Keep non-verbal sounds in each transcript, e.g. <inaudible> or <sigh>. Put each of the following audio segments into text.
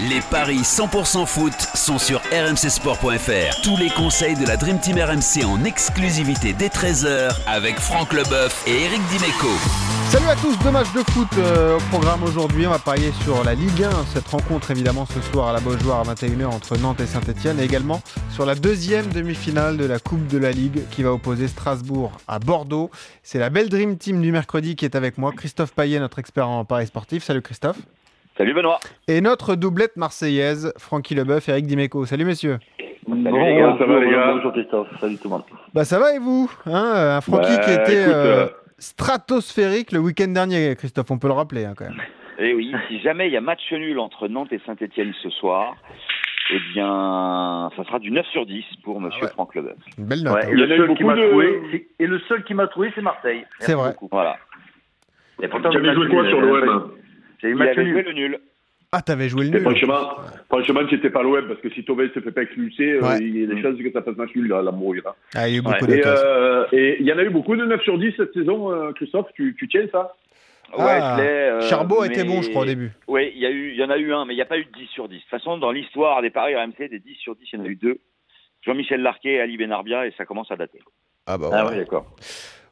Les paris 100% foot sont sur rmcsport.fr. Tous les conseils de la Dream Team RMC en exclusivité dès 13h avec Franck Leboeuf et Eric Dimeco. Salut à tous, deux matchs de foot euh, au programme aujourd'hui. On va parier sur la Ligue 1. Cette rencontre évidemment ce soir à la Beaujoire à 21h entre Nantes et Saint-Etienne. Et également sur la deuxième demi-finale de la Coupe de la Ligue qui va opposer Strasbourg à Bordeaux. C'est la belle Dream Team du mercredi qui est avec moi. Christophe Payet, notre expert en paris sportif. Salut Christophe. Salut Benoît. Et notre doublette marseillaise, Francky Leboeuf, Eric Dimeco. Salut messieurs. Salut les gars. ça va les gars Bonjour Christophe. Salut tout le monde. Bah ça va et vous hein Un Francky Bah, qui était écoute, euh, euh, stratosphérique le week-end dernier, Christophe, on peut le rappeler hein, quand même. Et Eh oui, si jamais il y a match nul entre Nantes et Saint-Etienne ce soir, eh bien, ça sera du 9 sur 10 pour Monsieur Ah ouais. Franck Leboeuf. Une belle note. Ouais, hein. et, le Il y en a eu seul qui beaucoup m'a de- trouvé, c'est- et le seul qui m'a trouvé, c'est Marseille. C'est vrai. Voilà. Et pourtant, Tu avais le joué quoi sur l'OM eu Il match avait joué nul. le nul. Ah, t'avais joué le Et nul. franchement, franchement, c'était pas l'OM parce que si Thauvin se fait pas expulser, euh, Ouais. il y a des chances que ça passe match nul, là, la mouille, là. Ah, il y a eu beaucoup Ouais. Et d'occasions. euh, et il y en a eu beaucoup de 9 sur 10 cette saison, euh, Christophe, tu, tu tiens ça? Ouais, Ah, je l'ai, euh, Charbot a mais- été bon, je crois, au début. Oui, il y, a eu- il y en a eu un, mais il n'y a pas eu de 10 sur 10. De toute façon, dans l'histoire des paris RMC, des 10 sur 10, il y en a eu deux. Jean-Michel Larquet et Ali Benarbia, et ça commence à dater. Ah bah Ah ouais. oui, d'accord.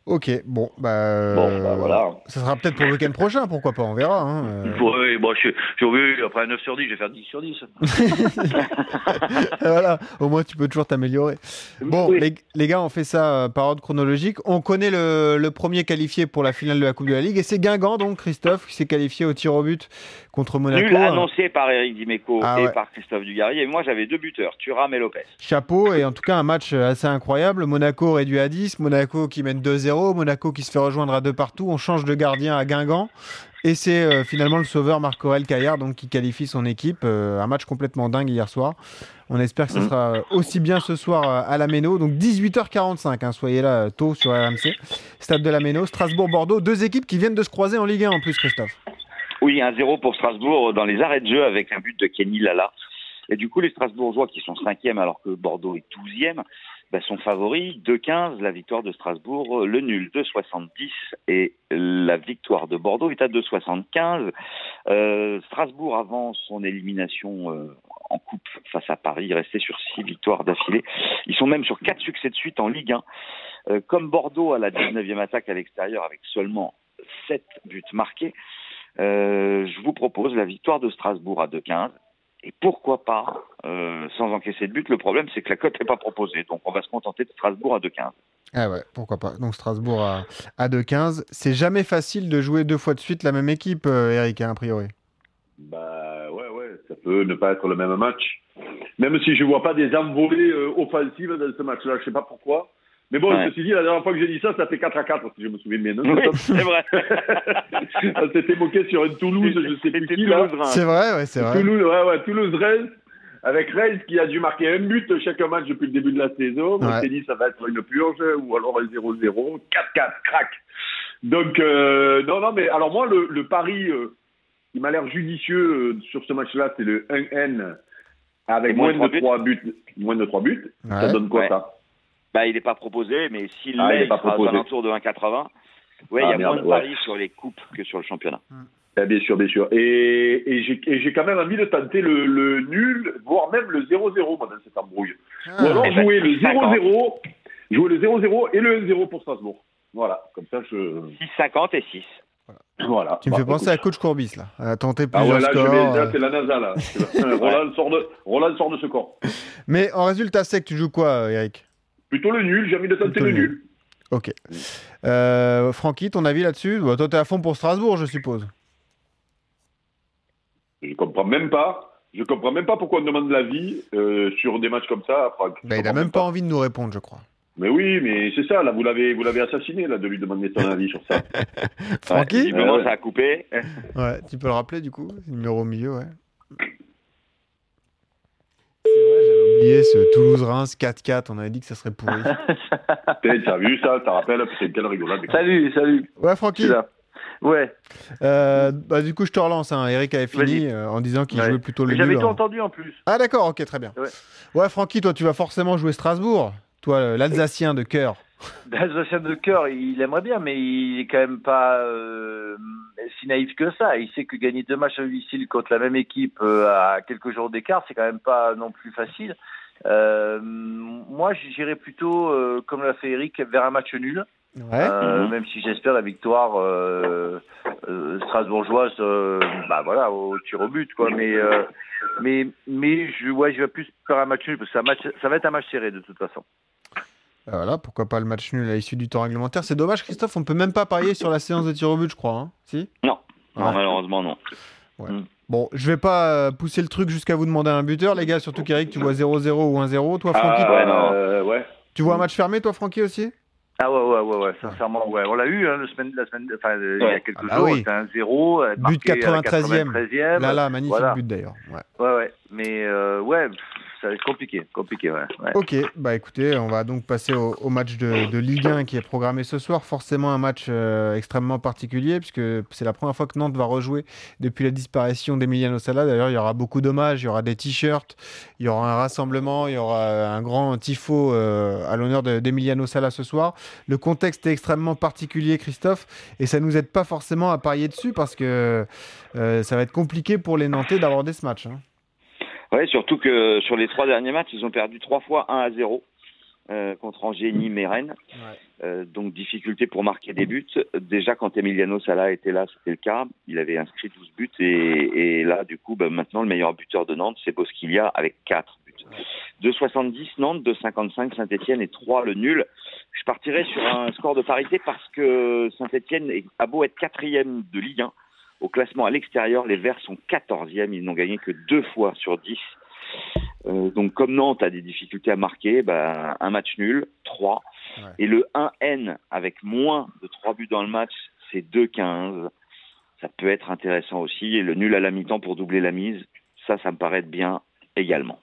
Ok, bon, bah. Bon, euh, bah voilà. Ça sera peut-être pour le week-end prochain, pourquoi pas, on verra. hein, euh. Oui, bon, je- j'ai vu, après un 9 sur 10, je vais faire 10 sur 10. <laughs> voilà, au moins tu peux toujours t'améliorer. Bon, Oui. les, les gars, on fait ça euh, par ordre chronologique. On connaît le, le premier qualifié pour la finale de la Coupe de la Ligue, et c'est Guingamp, donc, Christophe, qui s'est qualifié au tir au but contre Monaco. Nul annoncé par Eric Dimeco Ah et ouais. par Christophe Dugarry. Et moi, j'avais deux buteurs, Thuram et Lopez. Chapeau, et en tout cas un match assez incroyable. Monaco réduit à 10, Monaco qui mène 2-0, Monaco qui se fait rejoindre à deux partout. On change de gardien à Guingamp. Et c'est euh, finalement le sauveur Marc-Aurel Caillard donc, qui qualifie son équipe. Euh, un match complètement dingue hier soir. On espère que ce sera aussi bien ce soir euh, à la Méno. Donc 18h45, hein, soyez là euh, tôt sur RMC. Stade de la Méno, Strasbourg-Bordeaux. Deux équipes qui viennent de se croiser en Ligue 1 en plus, Christophe. Oui, 1-0 pour Strasbourg dans les arrêts de jeu avec un but de Kenny Lala. Et du coup, les Strasbourgeois qui sont cinquièmes alors que Bordeaux est douzième, ben, sont favoris. 2-15, la victoire de Strasbourg, le nul 2-70 et la victoire de Bordeaux est à 2-75. Euh, Strasbourg avant son élimination euh, en coupe face à Paris, restait sur six victoires d'affilée. Ils sont même sur quatre succès de suite en Ligue 1. Euh, comme Bordeaux à la 19e attaque à l'extérieur avec seulement 7 buts marqués, euh, je vous propose la victoire de Strasbourg à 2-15. Et pourquoi pas, euh, sans encaisser de but, le problème c'est que la cote n'est pas proposée. Donc on va se contenter de Strasbourg à 2-15. Ah ouais, pourquoi pas. Donc Strasbourg à, à 2-15. C'est jamais facile de jouer deux fois de suite la même équipe, euh, Eric, hein, a priori. Bah ouais, ouais, ça peut ne pas être le même match. Même si je vois pas des envolées euh, offensives dans ce match-là, je sais pas pourquoi. Mais bon, Ouais. ceci dit, la dernière fois que j'ai dit ça, ça fait 4 à 4, si je me souviens bien. Oui, c'est vrai. <laughs> On s'était moqué sur une Toulouse, je sais plus qui. C'est vrai, ouais, c'est vrai. Toulouse, ouais, ouais, Toulouse-Reims, avec Reims qui a dû marquer un but chaque match depuis le début de la saison. On s'est dit ça va être une purge ou alors un 0-0, 4-4, crac. Donc, euh, non, non, mais alors moi, le, le pari euh, qui m'a l'air judicieux euh, sur ce match-là, c'est le 1N avec moins moins, de de trois 3 buts. Moins de 3 buts. Ça donne quoi Ouais. ça? Bah, il n'est pas proposé, mais s'il Ah, il est il pas sera aux proposé. alentours de 1,80. Ouais, il Ah, y a merde, moins de ouais. paris sur les coupes que sur le championnat. Eh bien sûr, bien sûr. Et, et j'ai et j'ai quand même envie de tenter le, le nul, voire même le 0-0 moi, dans cette embrouille. Ou alors Eh ben, jouer le 50. 0-0, jouer le 0-0 et le 1-0 pour Strasbourg. Voilà, comme ça je. 6,50 et 6. Voilà. Tu me Bah, fais penser écoute. à Coach Courbis, là. À tenter Ah plusieurs ouais, là, je scores. vais- là, euh. c'est la NASA, là. <laughs> <laughs> Roland, sort de, Roland sort de ce corps. Mais en résultat sec, tu joues quoi, euh, Eric? Plutôt le nul, j'ai envie de tenter Plutôt le le nul. Ok. Euh, Francky, ton avis là-dessus? Bon, Toi, t'es à fond pour Strasbourg, je suppose. Je comprends même pas. Je comprends même pas pourquoi on demande l'avis euh, sur des matchs comme ça, Franck. Je Bah, il a comprends même pas envie de nous répondre, je crois. Mais oui, mais c'est ça, là, vous l'avez, vous l'avez assassiné, là, de lui demander son avis sur ça. <laughs> Francky Ouais, visiblement, Ouais, ouais. ça a coupé. <laughs> Ouais, tu peux le rappeler du coup Numéro au milieu, ouais. C'est vrai, j'avais oublié ce Toulouse-Reims 4-4. On avait dit que ça serait pourri. <laughs> T'as t'as vu ça, t'as rappelé, c'est quelle rigolade. Salut, salut. Ouais, Francky. Ouais. Euh, bah, du coup, je te relance. Hein. Eric avait fini euh, en disant qu'il Ouais. jouait plutôt le J'avais tout hein. entendu en plus. Ah, d'accord, ok, très bien. Ouais. Ouais, Francky, toi, tu vas forcément jouer Strasbourg. Toi, euh, l'Alsacien de cœur. <laughs> Sébastien de cœur, il aimerait bien, mais il est quand même pas euh, si naïf que ça. Il sait que gagner deux matchs à domicile contre la même équipe à quelques jours d'écart, c'est quand même pas non plus facile. Moi, j'irais plutôt, comme l'a fait Eric, vers un match nul. Ouais. Euh, Même si j'espère la victoire euh, euh, strasbourgeoise, euh, bah voilà, au tir au but, quoi. Mais euh, mais mais je ouais, je vais plus faire un match nul parce que ça, match, ça va être un match serré de toute façon. Bah Voilà, pourquoi pas le match nul à l'issue du temps réglementaire. C'est dommage, Christophe, on peut même pas parier sur la séance de tir au but, je crois. hein. Si? Non, malheureusement non. Bon, je vais pas pousser le truc jusqu'à vous demander un buteur, les gars. Surtout qu'Eric, tu vois 0-0 ou 1-0. Toi, Francky, ouais, non. euh, ouais. tu vois un match fermé, toi, Francky aussi? Ah ouais ouais ouais ouais, sincèrement ouais, on l'a eu hein, la semaine la semaine enfin euh, il y a Ouais. quelques Ah bah jours, oui. c'était un 0 euh, But marqué à la 93e. 93e. Là, là, magnifique voilà. but d'ailleurs. Ouais. Ouais ouais, mais euh, ouais, ça va être compliqué, compliqué ouais. Ok, bah écoutez, on va donc passer au, match de, Ligue 1 qui est programmé ce soir. Forcément un match euh, extrêmement particulier puisque c'est la première fois que Nantes va rejouer depuis la disparition d'Emiliano Sala. D'ailleurs, il y aura beaucoup d'hommages, il y aura des t-shirts, il y aura un rassemblement, il y aura un grand tifo euh, à l'honneur de- d'Emiliano Sala ce soir. Le contexte est extrêmement particulier, Christophe, et ça nous aide pas forcément à parier dessus parce que euh, ça va être compliqué pour les Nantais d'aborder ce match. hein. Ouais, surtout que sur les trois derniers matchs, ils ont perdu trois fois 1 à 0 euh, contre Angers, Nîmes et Rennes. Euh, donc difficulté pour marquer des buts. Déjà quand Emiliano Sala était là, c'était le cas. Il avait inscrit 12 buts et, et là, du coup, bah, maintenant le meilleur buteur de Nantes, c'est Bosquilia avec 4 buts. 2,70 Nantes, 2,55 Saint-Etienne et 3 le nul. Je partirais sur un score de parité parce que Saint-Etienne a beau être quatrième de Ligue 1. Au classement à l'extérieur, les Verts sont 14e. Ils n'ont gagné que deux fois sur 10. Euh, donc, comme Nantes a des difficultés à marquer, bah, un match nul, 3. Ouais. Et le 1N avec moins de 3 buts dans le match, c'est 2-15. Ça peut être intéressant aussi. Et le nul à la mi-temps pour doubler la mise, ça, ça me paraît être bien également.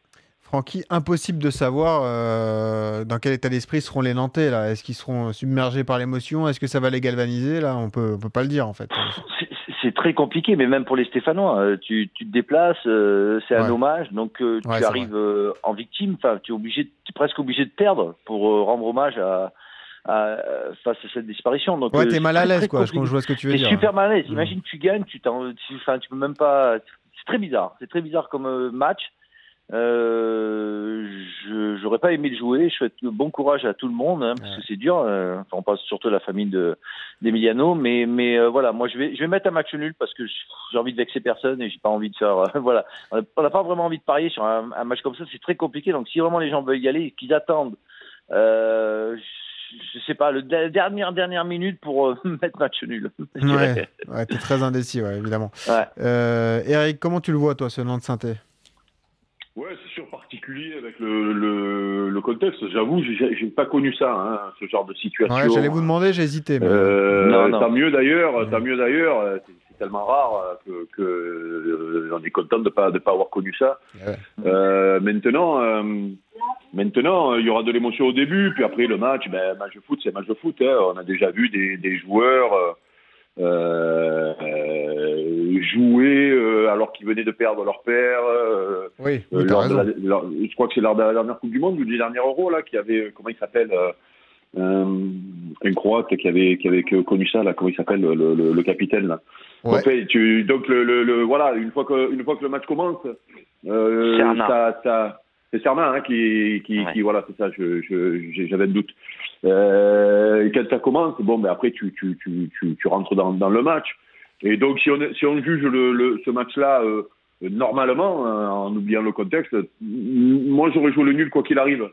Francky, impossible de savoir euh, dans quel état d'esprit seront les Nantais là. Est-ce qu'ils seront submergés par l'émotion? Est-ce que ça va les galvaniser là? On peut, on peut pas le dire en fait. C'est- très compliqué, mais même pour les Stéphanois, euh, tu, tu te déplaces, euh, c'est un Ouais. hommage, donc euh, tu Ouais, arrives en victime, enfin tu es obligé, tu es presque obligé de perdre pour rendre hommage à, à- face à cette disparition. Donc Ouais, t'es mal à l'aise quoi. Je, compliqué. je vois ce que tu veux dire. super mal à l'aise. Mm. Imagine tu gagnes, tu t'en, tu, tu peux même pas. C'est très bizarre. C'est très bizarre comme match. Euh, je j'aurais pas aimé le jouer. Je souhaite bon courage à tout le monde hein, parce Ouais. que c'est dur. euh, enfin, on passe surtout à la famille de d'Emiliano, mais mais euh, voilà, moi je vais je vais mettre un match nul parce que j'ai envie de vexer personne et j'ai pas envie de faire. euh, <laughs> voilà, on n'a pas vraiment envie de parier sur un, un match comme ça. C'est très compliqué. Donc si vraiment les gens veulent y aller, qu'ils attendent. Euh, je- sais pas, le de- dernière dernière minute pour euh, <laughs> mettre match nul. <laughs> Ouais, ouais t'es très indécis, ouais, évidemment. Ouais. Euh, Eric, comment tu le vois toi, ce synthé? Ouais, c'est sûr particulier avec le, le, le contexte. J'avoue, j'ai pas connu ça, hein, ce genre de situation. Ouais, j'allais vous demander, j'ai hésité. mais- Euh, Non, non. Tant mieux d'ailleurs, Ouais. tant mieux d'ailleurs. C'est tellement rare euh, que, que euh, on est content de pas de pas avoir connu ça. Ouais. Euh, maintenant, euh, maintenant, il y aura de l'émotion au début, puis après le match, ben match de foot, c'est match de foot. hein. On a déjà vu des, des joueurs. euh, euh, euh, jouer euh, alors qu'ils venaient de perdre leur père. euh, Oui, euh, oui, t'as lors de raison. la- lors- je crois que c'est lors de la dernière Coupe du Monde ou du dernier Euro là, qui avait comment il s'appelle un Croate qui avait qui avait connu ça là, comment il s'appelle le, le, le capitaine là. Ouais. En fait, tu, donc le, le, le- voilà, une fois que une fois que le match commence, euh, Serna. ça, ça c'est Serna hein, qui qui, Ouais. qui voilà, c'est ça, je je j'avais un doute. Euh, et quand ça commence, bon ben après tu tu tu tu, tu rentres dans dans le match. Et donc si on si on juge le, le ce match là euh, normalement, euh, en oubliant le contexte, moi j'aurais joué le nul quoi qu'il arrive.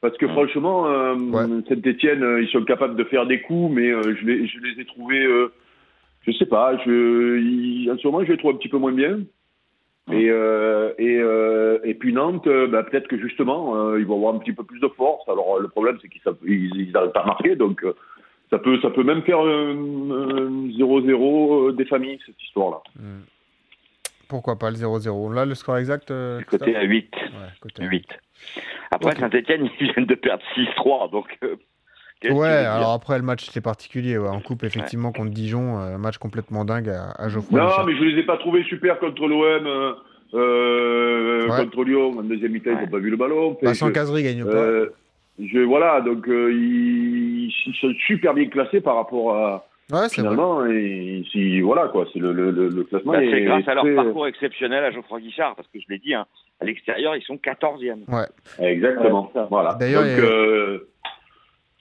Parce que Mm. franchement, euh, Ouais. Saint-Etienne, ils sont capables de faire des coups, mais euh, je, les, je les ai trouvés, euh, je sais pas, je, ils- en ce moment je les trouve un petit peu moins bien. Et, euh, et, euh, et puis Nantes, euh, bah, peut-être que justement, euh, ils vont avoir un petit peu plus de force. Alors euh, le problème, c'est qu'ils ils, n'arrivent pas à marquer, donc euh, ça peut, ça peut même faire un un 0-0 euh, des familles, cette histoire-là. Hmm. Pourquoi pas le 0-0 Là, le score exact euh, Côté à 8. Christophe Ouais, côté à 8. Après. Saint-Etienne, ils viennent de perdre 6-3, donc. euh, Ouais, alors après le match c'était particulier. ouais. En coupe, effectivement, contre Dijon, euh, match complètement dingue à, à Geoffroy. Non, mais je les ai pas trouvés super contre l'OM, euh, euh, Ouais. contre Lyon. En deuxième mi-temps, ils n'ont pas vu le ballon. Vincent Cazerie gagne pas. Euh, Je, voilà, donc euh, ils, ils sont super bien classés par rapport à Ouais, c'est vrai. finalement. Et si, voilà quoi, c'est le, le, le, le classement. Bah, est- c'est grâce à leur parcours exceptionnel à Geoffroy Guichard, parce que je l'ai dit, hein, à l'extérieur, ils sont 14e. Exactement. Ouais, c'est ça. voilà. D'ailleurs, donc,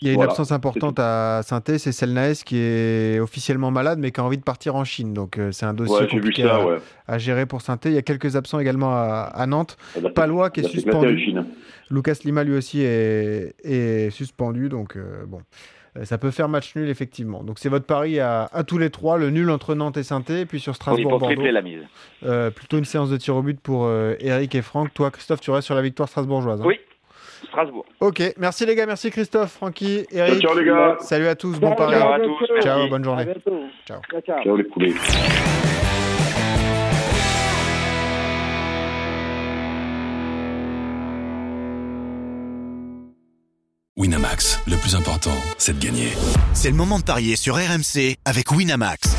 il y a- une Voilà, absence importante à saint c'est Selnaes qui est officiellement malade mais qui a envie de partir en Chine. Donc euh, c'est un dossier ouais, j'ai vu compliqué ça. à, Ouais. à gérer pour saint Il y a quelques absents également à, à Nantes. A fait- Palois qui est la suspendu. Lucas Lima lui aussi est, est suspendu. Donc euh, bon, Euh, ça peut faire match nul effectivement. Donc c'est votre pari à, à tous les trois, le nul entre Nantes et saint et puis sur Oui, Strasbourg pour Bordeaux. tripler la mise. Euh, plutôt une séance de tir au but pour euh, Eric et Franck. Toi Christophe, tu restes sur la victoire strasbourgeoise. hein Oui. Strasbourg. Ok, merci les gars, merci Christophe, Francky, Eric. Ciao les gars. Salut à tous, bon pari. Ciao à tous. merci. Ciao, bonne journée. bientôt. Ciao. Ciao, ciao. Ciao les poulets. Winamax, le plus important, c'est de gagner. C'est le moment de parier sur RMC avec Winamax.